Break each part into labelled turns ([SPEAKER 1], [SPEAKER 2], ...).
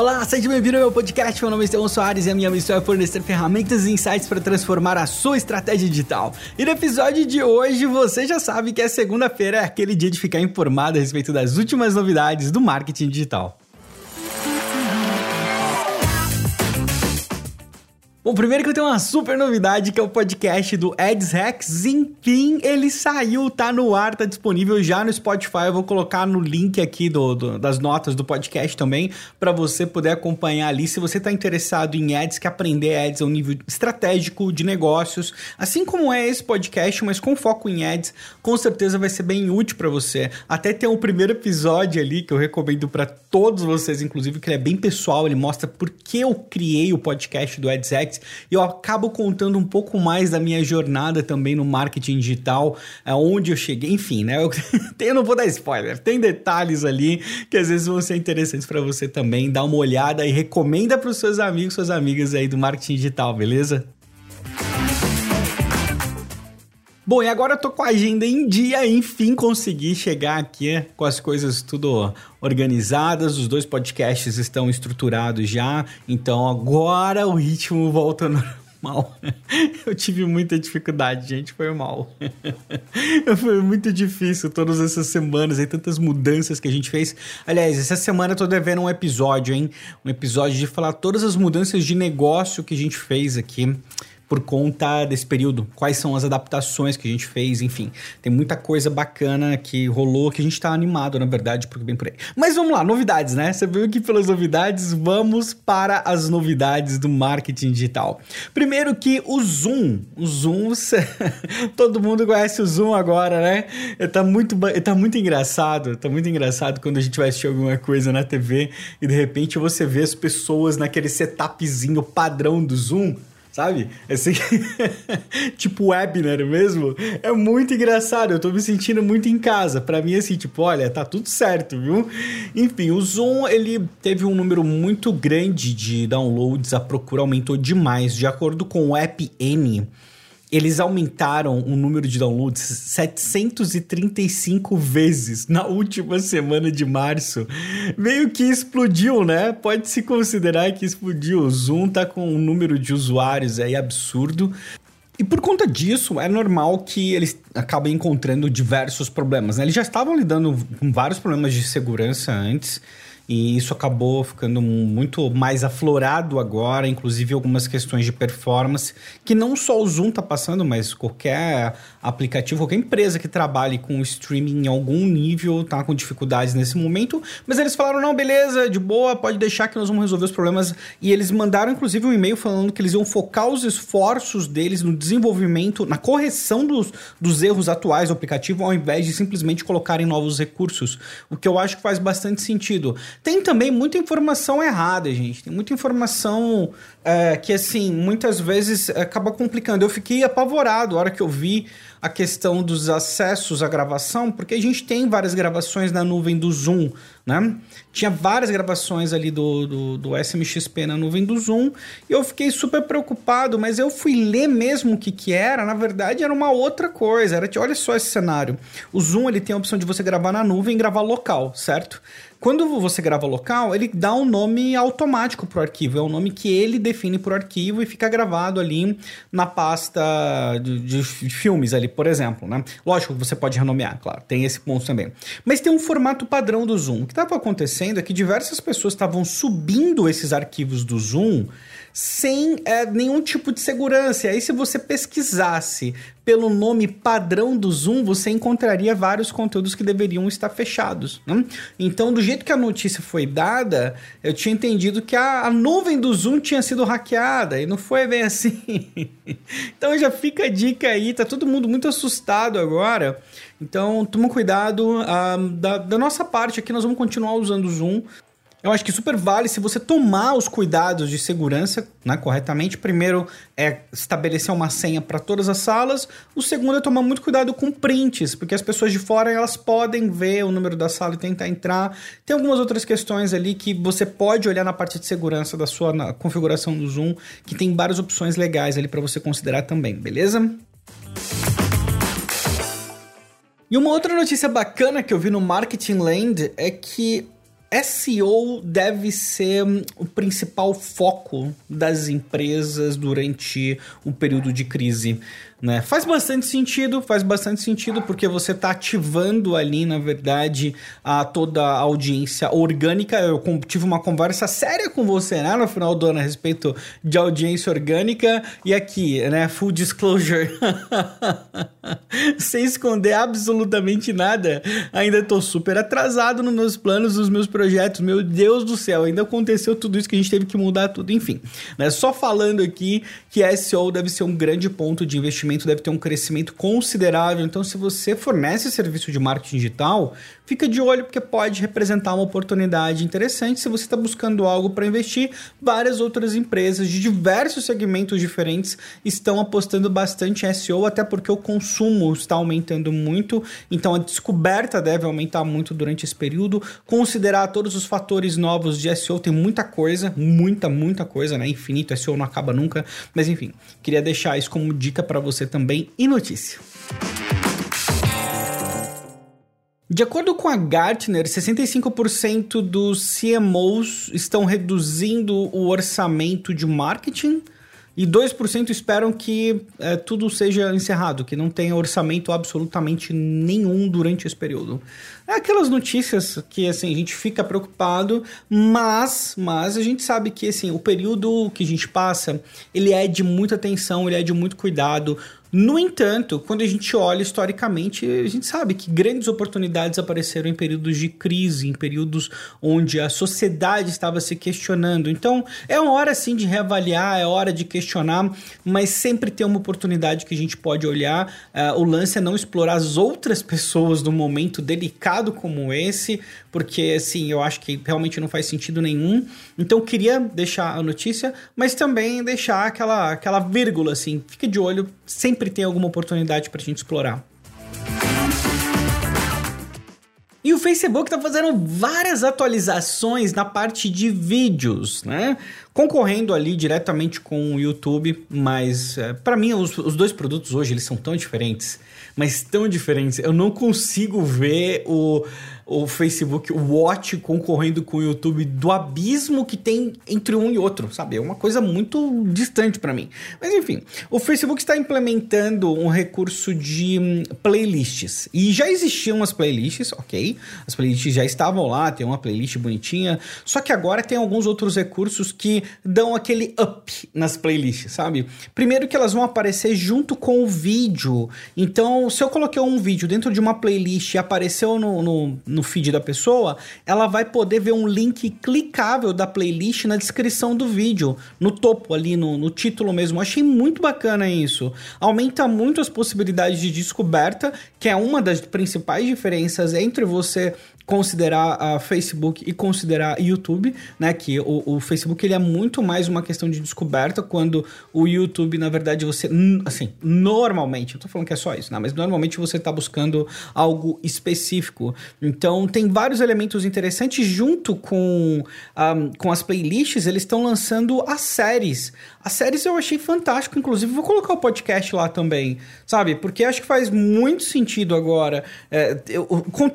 [SPEAKER 1] Olá, seja bem-vindo ao meu podcast. Meu nome é Estevão Soares e a minha missão é fornecer ferramentas e insights para transformar a sua estratégia digital. E no episódio de hoje, você já sabe que é segunda-feira, é aquele dia de ficar informado a respeito das últimas novidades do marketing digital. Bom, primeiro que eu tenho uma super novidade, que é o podcast do Eds Hacks. Enfim, ele saiu, tá no ar, tá disponível já no Spotify. Eu vou colocar no link aqui do, do das notas do podcast também, para você poder acompanhar ali. Se você tá interessado em ads, que aprender ads a um nível estratégico de negócios, assim como é esse podcast, mas com foco em ads, com certeza vai ser bem útil para você. Até tem um primeiro episódio ali que eu recomendo para todos vocês, inclusive, que ele é bem pessoal, ele mostra por que eu criei o podcast do Eds E eu acabo contando um pouco mais da minha jornada também no marketing digital, onde eu cheguei, enfim, né? Eu, eu não vou dar spoiler, tem detalhes ali que às vezes vão ser interessantes para você também. Dá uma olhada e recomenda para os seus amigos, suas amigas aí do marketing digital, beleza? Bom, e agora eu tô com a agenda em dia, enfim consegui chegar aqui com as coisas tudo organizadas, os dois podcasts estão estruturados já, então agora o ritmo volta normal. Eu tive muita dificuldade, gente, foi mal. foi muito difícil todas essas semanas e tantas mudanças que a gente fez. Aliás, essa semana eu tô devendo um episódio, hein? Um episódio de falar todas as mudanças de negócio que a gente fez aqui por conta desse período. Quais são as adaptações que a gente fez, enfim. Tem muita coisa bacana que rolou que a gente tá animado, na verdade, porque bem por aí. Mas vamos lá, novidades, né? Você viu que pelas novidades, vamos para as novidades do marketing digital. Primeiro que o Zoom, o Zoom, todo mundo conhece o Zoom agora, né? Tá muito, tá muito engraçado, tá muito engraçado quando a gente vai assistir alguma coisa na TV e de repente você vê as pessoas naquele setupzinho padrão do Zoom sabe? Esse tipo webinar mesmo. É muito engraçado, eu tô me sentindo muito em casa. Para mim assim, tipo, olha, tá tudo certo, viu? Enfim, o Zoom, ele teve um número muito grande de downloads, a procura aumentou demais. De acordo com o App N, eles aumentaram o número de downloads 735 vezes na última semana de março. Meio que explodiu, né? Pode se considerar que explodiu. O Zoom tá com um número de usuários aí absurdo. E por conta disso, é normal que eles acabem encontrando diversos problemas. Né? Eles já estavam lidando com vários problemas de segurança antes e isso acabou ficando muito mais aflorado agora, inclusive algumas questões de performance, que não só o Zoom está passando, mas qualquer aplicativo, qualquer empresa que trabalhe com streaming em algum nível está com dificuldades nesse momento, mas eles falaram, não, beleza, de boa, pode deixar que nós vamos resolver os problemas, e eles mandaram inclusive um e-mail falando que eles iam focar os esforços deles no desenvolvimento, na correção dos, dos erros atuais do aplicativo, ao invés de simplesmente colocarem novos recursos, o que eu acho que faz bastante sentido. Tem também muita informação errada, gente. Tem muita informação é, que, assim, muitas vezes acaba complicando. Eu fiquei apavorado a hora que eu vi a questão dos acessos à gravação, porque a gente tem várias gravações na nuvem do Zoom, né? Tinha várias gravações ali do, do, do, SMXP na nuvem do Zoom e eu fiquei super preocupado, mas eu fui ler mesmo o que, que era. Na verdade, era uma outra coisa. Era, olha só esse cenário. O Zoom ele tem a opção de você gravar na nuvem e gravar local, certo? Quando você grava local, ele dá um nome automático para o arquivo. É o nome que ele define para o arquivo e fica gravado ali na pasta de, de, filmes ali, por exemplo, né? Lógico que você pode renomear, claro, tem esse ponto também. Mas tem um formato padrão do Zoom. Que estava acontecendo é que diversas pessoas estavam subindo esses arquivos do Zoom sem é, nenhum tipo de segurança. E aí, se você pesquisasse pelo nome padrão do Zoom, você encontraria vários conteúdos que deveriam estar fechados. Né? Então, do jeito que a notícia foi dada, eu tinha entendido que a, a nuvem do Zoom tinha sido hackeada e não foi bem assim. então, já fica a dica aí, tá todo mundo muito assustado agora. Então, toma cuidado. Uh, da, da nossa parte aqui, nós vamos continuar usando o Zoom. Eu acho que super vale se você tomar os cuidados de segurança né, corretamente. Primeiro é estabelecer uma senha para todas as salas. O segundo é tomar muito cuidado com prints, porque as pessoas de fora elas podem ver o número da sala e tentar entrar. Tem algumas outras questões ali que você pode olhar na parte de segurança da sua configuração do Zoom, que tem várias opções legais ali para você considerar também, beleza? E uma outra notícia bacana que eu vi no Marketing Land é que SEO deve ser o principal foco das empresas durante o período de crise. Né? Faz bastante sentido, faz bastante sentido porque você está ativando ali, na verdade, a toda a audiência orgânica. Eu tive uma conversa séria com você né, no final do ano a respeito de audiência orgânica. E aqui, né, full disclosure, sem esconder absolutamente nada, ainda estou super atrasado nos meus planos, nos meus projetos. Meu Deus do céu, ainda aconteceu tudo isso que a gente teve que mudar tudo. Enfim, né, só falando aqui que SEO deve ser um grande ponto de investimento investimento deve ter um crescimento considerável. Então, se você fornece serviço de marketing digital, fica de olho porque pode representar uma oportunidade interessante se você está buscando algo para investir. Várias outras empresas de diversos segmentos diferentes estão apostando bastante em SEO, até porque o consumo está aumentando muito. Então, a descoberta deve aumentar muito durante esse período. Considerar todos os fatores novos de SEO, tem muita coisa, muita, muita coisa, né? Infinito, SEO não acaba nunca. Mas enfim, queria deixar isso como dica para você você também e notícia. De acordo com a Gartner, 65% dos CMOs estão reduzindo o orçamento de marketing e 2% esperam que é, tudo seja encerrado, que não tenha orçamento absolutamente nenhum durante esse período. É aquelas notícias que assim a gente fica preocupado, mas mas a gente sabe que assim o período que a gente passa, ele é de muita atenção, ele é de muito cuidado. No entanto, quando a gente olha historicamente, a gente sabe que grandes oportunidades apareceram em períodos de crise, em períodos onde a sociedade estava se questionando. Então, é uma hora sim de reavaliar, é hora de questionar, mas sempre tem uma oportunidade que a gente pode olhar. Uh, o lance é não explorar as outras pessoas num momento delicado como esse, porque assim, eu acho que realmente não faz sentido nenhum. Então, queria deixar a notícia, mas também deixar aquela, aquela vírgula assim, fica de olho sempre sempre tem alguma oportunidade para a gente explorar. E o Facebook está fazendo várias atualizações na parte de vídeos, né? Concorrendo ali diretamente com o YouTube, mas é, para mim os, os, dois produtos hoje eles são tão diferentes, mas tão diferentes. Eu não consigo ver o o Facebook Watch concorrendo com o YouTube do abismo que tem entre um e outro, sabe? É uma coisa muito distante para mim. Mas enfim, o Facebook está implementando um recurso de hum, playlists. E já existiam as playlists, ok? As playlists já estavam lá, tem uma playlist bonitinha. Só que agora tem alguns outros recursos que dão aquele up nas playlists, sabe? Primeiro que elas vão aparecer junto com o vídeo. Então, se eu coloquei um vídeo dentro de uma playlist e apareceu no, no, no feed da pessoa, ela vai poder ver um link clicável da playlist na descrição do vídeo, no topo ali, no, no título mesmo. achei muito bacana isso. Aumenta muito as possibilidades de descoberta, que é uma das principais diferenças entre você considerar a Facebook e considerar YouTube, né? Que o, o, Facebook ele é muito mais uma questão de descoberta, quando o YouTube, na verdade, você, assim, normalmente, eu tô falando que é só isso, né? Mas normalmente você tá buscando algo específico. Então, tem vários elementos interessantes junto com, um, com as playlists, eles estão lançando as séries. As séries eu achei fantástico, inclusive vou colocar o podcast lá também, sabe? Porque acho que faz muito sentido agora. É, eu,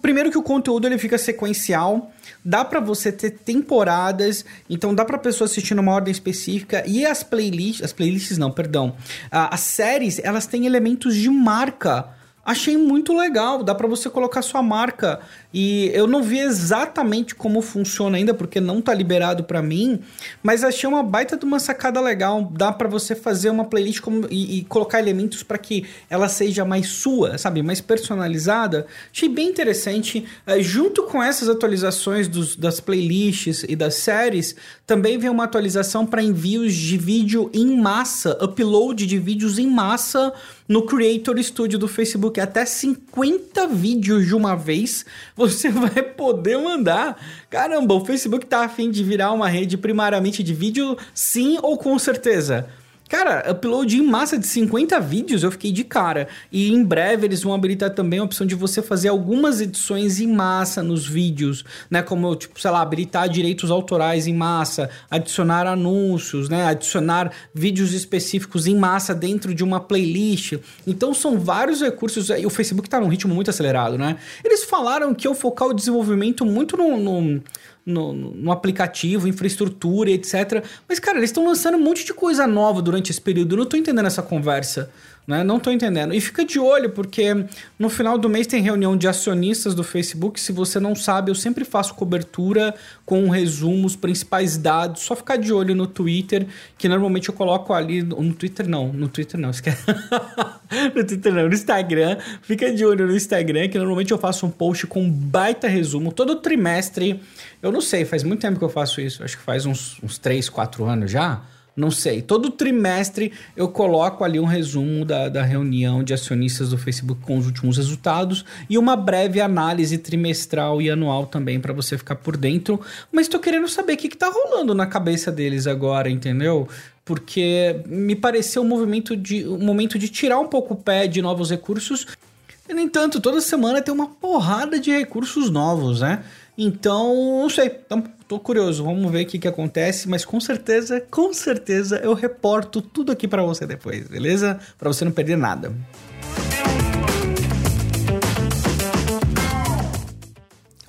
[SPEAKER 1] primeiro que o conteúdo ele fica sequencial, dá para você ter temporadas, então dá para pessoa assistir numa ordem específica. E as playlists, as playlists não, perdão, as séries, elas têm elementos de marca. Achei muito legal, dá para você colocar sua marca e eu não vi exatamente como funciona ainda, porque não tá liberado para mim, mas achei uma baita de uma sacada legal. Dá para você fazer uma playlist como, e, e colocar elementos para que ela seja mais sua, sabe? Mais personalizada. Achei bem interessante. É, junto com essas atualizações dos, das playlists e das séries, também vem uma atualização para envios de vídeo em massa, upload de vídeos em massa no Creator Studio do Facebook. Até 50 vídeos de uma vez você vai poder mandar. Caramba, o Facebook tá afim de virar uma rede primariamente de vídeo, sim ou com certeza? Cara, upload em massa de 50 vídeos, eu fiquei de cara. E em breve eles vão habilitar também a opção de você fazer algumas edições em massa nos vídeos, né? Como, tipo, sei lá, habilitar direitos autorais em massa, adicionar anúncios, né? Adicionar vídeos específicos em massa dentro de uma playlist. Então são vários recursos. E o Facebook tá num ritmo muito acelerado, né? Eles falaram que iam focar o desenvolvimento muito no, no no, no aplicativo, infraestrutura, etc. Mas, cara, eles estão lançando um monte de coisa nova durante esse período. Eu não tô entendendo essa conversa. Né? Não estou entendendo. E fica de olho, porque no final do mês tem reunião de acionistas do Facebook. Se você não sabe, eu sempre faço cobertura com um resumo, os principais dados. Só ficar de olho no Twitter, que normalmente eu coloco ali. No Twitter não, no Twitter não, esquece. no Twitter não, no Instagram. Fica de olho no Instagram, que normalmente eu faço um post com um baita resumo. Todo trimestre, eu não sei, faz muito tempo que eu faço isso. Acho que faz uns, uns 3, 4 anos já não sei. Todo trimestre eu coloco ali um resumo da, da reunião de acionistas do Facebook com os últimos resultados e uma breve análise trimestral e anual também para você ficar por dentro. Mas estou querendo saber o que, está rolando na cabeça deles agora, entendeu? Porque me pareceu um movimento de um momento de tirar um pouco o pé de novos recursos. E, no entanto, toda semana tem uma porrada de recursos novos, né? Então, não sei. Então, tô curioso, vamos ver o que, que acontece, mas com certeza, com certeza eu reporto tudo aqui para você depois, beleza? Para você não perder nada.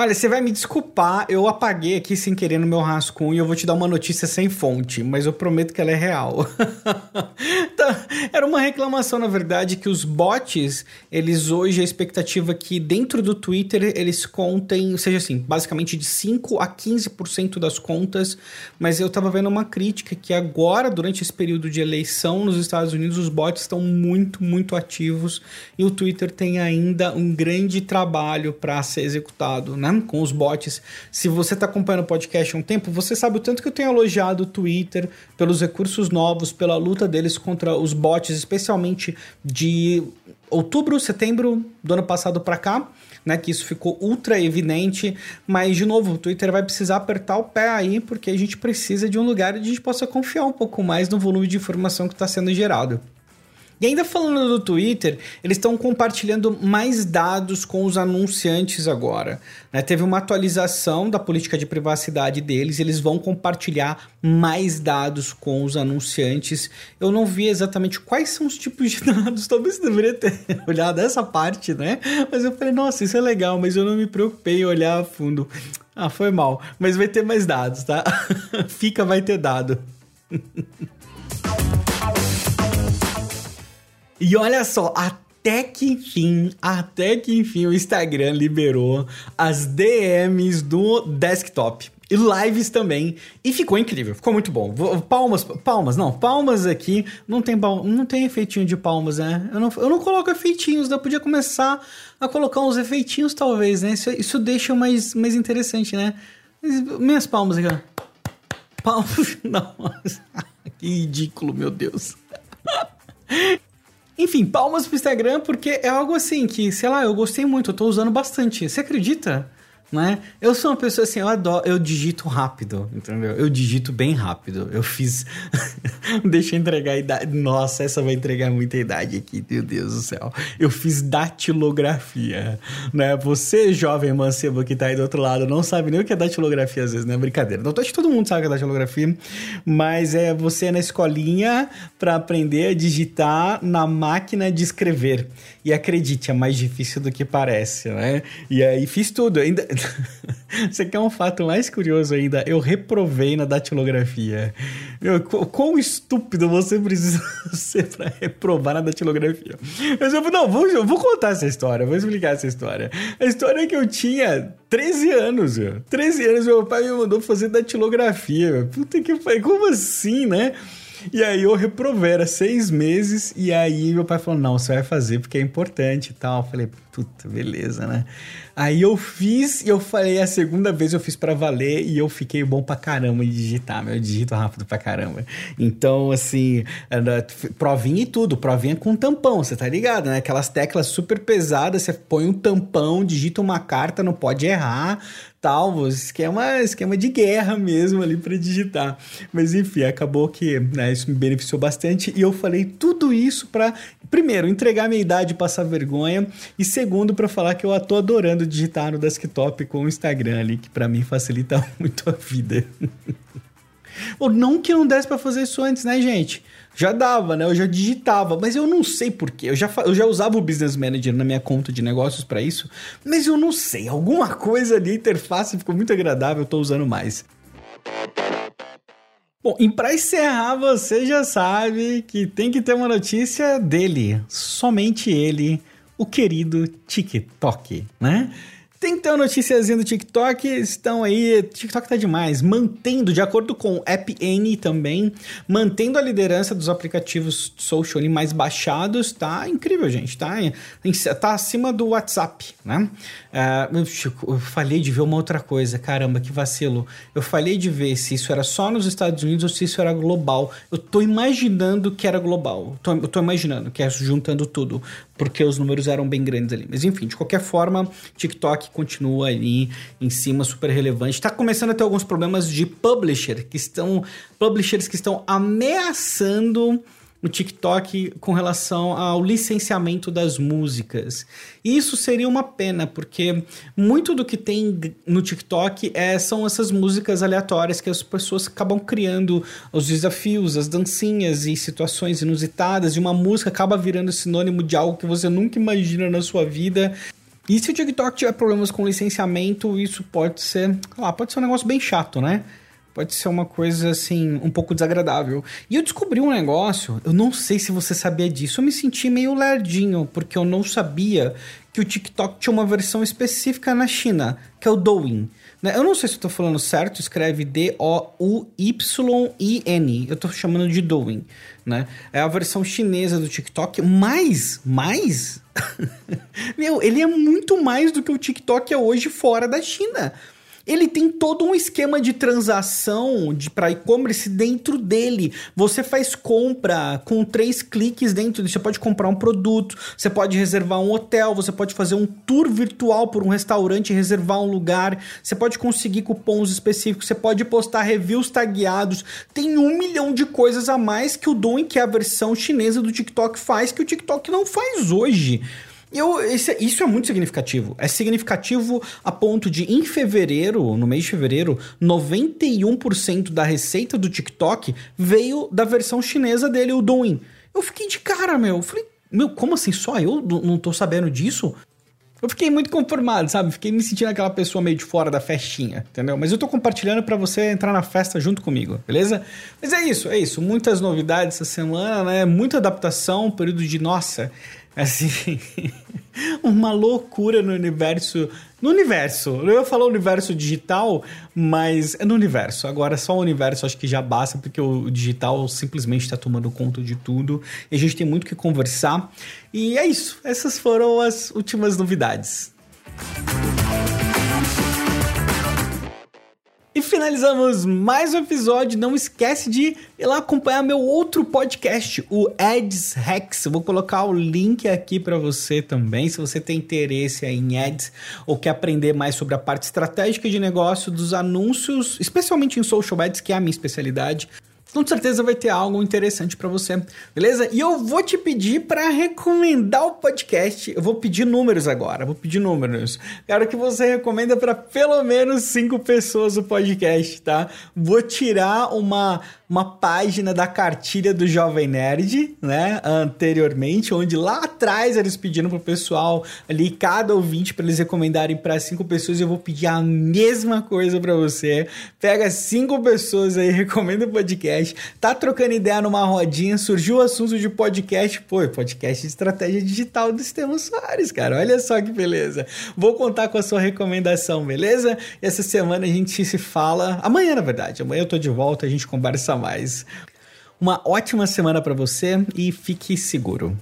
[SPEAKER 1] Olha, você vai me desculpar, eu apaguei aqui sem querer no meu rascunho e eu vou te dar uma notícia sem fonte, mas eu prometo que ela é real. tá, era uma reclamação, na verdade, que os bots, eles hoje, a expectativa é que dentro do Twitter eles contem, seja assim, basicamente de 5 a 15% das contas, mas eu tava vendo uma crítica que agora, durante esse período de eleição nos Estados Unidos, os bots estão muito, muito ativos e o Twitter tem ainda um grande trabalho para ser executado, né? Né? Com os bots. Se você está acompanhando o podcast há um tempo, você sabe o tanto que eu tenho elogiado o Twitter pelos recursos novos, pela luta deles contra os bots, especialmente de outubro, setembro do ano passado para cá. Né, que isso ficou ultra evidente, mas de novo, o Twitter vai precisar apertar o pé aí, porque a gente precisa de um lugar onde a gente possa confiar um pouco mais no volume de informação que está sendo gerado. E ainda falando do Twitter, eles estão compartilhando mais dados com os anunciantes agora. Né? Teve uma atualização da política de privacidade deles, eles vão compartilhar mais dados com os anunciantes. Eu não vi exatamente quais são os tipos de dados, talvez eu deveria ter olhado essa parte, né? Mas eu falei, nossa, isso é legal, mas eu não me preocupei em olhar a fundo. Ah, foi mal. Mas vai ter mais dados, tá? Fica, vai ter dado. E olha só, até que enfim, até que enfim o Instagram liberou as DMs do desktop. E lives também. E ficou incrível, ficou muito bom. Palmas, palmas, não, palmas aqui. Não tem, não tem efeitinho de palmas, né? Eu não, eu não coloco efeitinhos, eu podia começar a colocar uns efeitinhos, talvez, né? Isso, isso deixa mais, mais interessante, né? Minhas palmas aqui, ó. Palmas. Não, que ridículo, meu Deus. Enfim, palmas pro Instagram, porque é algo assim que, sei lá, eu gostei muito, eu tô usando bastante. Você acredita? Né? Eu sou uma pessoa assim, eu adoro, eu digito rápido, entendeu? Eu digito bem rápido. Eu fiz. Deixa eu entregar a idade. Nossa, essa vai entregar muita idade aqui, meu Deus do céu. Eu fiz datilografia, né? Você, jovem mancebo que tá aí do outro lado, não sabe nem o que é datilografia às vezes, né? Brincadeira. Não, acho que todo mundo sabe o que é datilografia, mas é você na escolinha para aprender a digitar na máquina de escrever. E acredite, é mais difícil do que parece, né? E aí fiz tudo. Ainda Você quer um fato mais curioso ainda? Eu reprovei na datilografia. Meu, quão estúpido você precisa ser para reprovar na datilografia? Eu não, vou, eu vou contar essa história, vou explicar essa história. A história é que eu tinha 13 anos, meu. 13 anos, meu pai me mandou fazer datilografia. Meu. Puta que pariu, como assim, né? E aí eu reprovei, era seis meses, e aí meu pai falou, não, você vai fazer porque é importante e tal. Eu falei, puta, beleza, né? Aí eu fiz e eu falei, a segunda vez eu fiz para valer e eu fiquei bom pra caramba em digitar, meu, eu digito rápido pra caramba. Então, assim, provinha e tudo, provinha com tampão, você tá ligado, né? Aquelas teclas super pesadas, você põe um tampão, digita uma carta, não pode errar, tal, esquema, esquema de guerra mesmo ali para digitar. Mas enfim, acabou que né, isso me beneficiou bastante e eu falei tudo isso para primeiro entregar minha idade e passar vergonha e segundo para falar que eu tô adorando digitar no desktop com o Instagram ali, que para mim facilita muito a vida. Ou não que não desse para fazer isso antes, né, gente? Já dava, né? Eu já digitava, mas eu não sei porquê. Eu já, eu já usava o Business Manager na minha conta de negócios para isso, mas eu não sei. Alguma coisa ali, interface ficou muito agradável, eu tô usando mais. Bom, e para encerrar, você já sabe que tem que ter uma notícia dele, somente ele, o querido TikTok, né? Tem uma noticiazinha do TikTok, estão aí, TikTok tá demais, mantendo, de acordo com o App N também, mantendo a liderança dos aplicativos social mais baixados, tá incrível, gente, tá, tá acima do WhatsApp, né? Uh, eu falei de ver uma outra coisa, caramba, que vacilo. Eu falei de ver se isso era só nos Estados Unidos ou se isso era global. Eu tô imaginando que era global, tô, eu tô imaginando que é juntando tudo, porque os números eram bem grandes ali. Mas enfim, de qualquer forma, TikTok continua ali em cima, super relevante. Está começando a ter alguns problemas de publisher que estão publishers que estão ameaçando o TikTok com relação ao licenciamento das músicas. E isso seria uma pena, porque muito do que tem no TikTok é, são essas músicas aleatórias que as pessoas acabam criando, os desafios, as dancinhas e situações inusitadas, e uma música acaba virando sinônimo de algo que você nunca imagina na sua vida. E se o TikTok tiver problemas com licenciamento, isso pode ser, lá, pode ser um negócio bem chato, né? Pode ser uma coisa assim, um pouco desagradável. E eu descobri um negócio, eu não sei se você sabia disso, eu me senti meio lerdinho, porque eu não sabia que o TikTok tinha uma versão específica na China, que é o Douyin. Né? Eu não sei se eu tô falando certo, escreve D-O-U-Y-I-N. Eu tô chamando de Douyin, né? É a versão chinesa do TikTok, mas, mais... Meu, ele é muito mais do que o TikTok é hoje fora da China ele tem todo um esquema de transação de para e-commerce dentro dele. Você faz compra com três cliques dentro. Você pode comprar um produto, você pode reservar um hotel, você pode fazer um tour virtual por um restaurante, reservar um lugar. Você pode conseguir cupons específicos, você pode postar reviews tagueados. Tem um milhão de coisas a mais que o Douyin, que é a versão chinesa do TikTok, faz que o TikTok não faz hoje. Eu, esse, isso é muito significativo. É significativo a ponto de, em fevereiro, no mês de fevereiro, 91% da receita do TikTok veio da versão chinesa dele, o Douyin. Eu fiquei de cara, meu. Eu falei, meu, como assim? Só eu não tô sabendo disso? Eu fiquei muito conformado, sabe? Fiquei me sentindo aquela pessoa meio de fora da festinha, entendeu? Mas eu tô compartilhando para você entrar na festa junto comigo, beleza? Mas é isso, é isso. Muitas novidades essa semana, né? Muita adaptação, período de nossa. Assim, uma loucura no universo. No universo, eu falar universo digital, mas é no universo. Agora, só o universo acho que já basta, porque o digital simplesmente está tomando conta de tudo. E a gente tem muito que conversar. E é isso. Essas foram as últimas novidades. E finalizamos mais um episódio. Não esquece de ir lá acompanhar meu outro podcast, o Ads Hacks. Eu vou colocar o link aqui para você também, se você tem interesse em ads ou quer aprender mais sobre a parte estratégica de negócio dos anúncios, especialmente em social ads, que é a minha especialidade com certeza vai ter algo interessante para você, beleza? E eu vou te pedir para recomendar o podcast. Eu vou pedir números agora, vou pedir números. Quero que você recomenda para pelo menos cinco pessoas o podcast, tá? Vou tirar uma uma página da cartilha do Jovem Nerd, né? Anteriormente, onde lá atrás eles pediram pro pessoal ali, cada ouvinte, para eles recomendarem para cinco pessoas. Eu vou pedir a mesma coisa para você. Pega cinco pessoas aí, recomenda o podcast. Tá trocando ideia numa rodinha, surgiu o assunto de podcast. Pô, podcast de estratégia digital do Sistema Soares, cara. Olha só que beleza. Vou contar com a sua recomendação, beleza? E essa semana a gente se fala. Amanhã, na verdade. Amanhã eu tô de volta, a gente conversa mais. Uma ótima semana para você e fique seguro.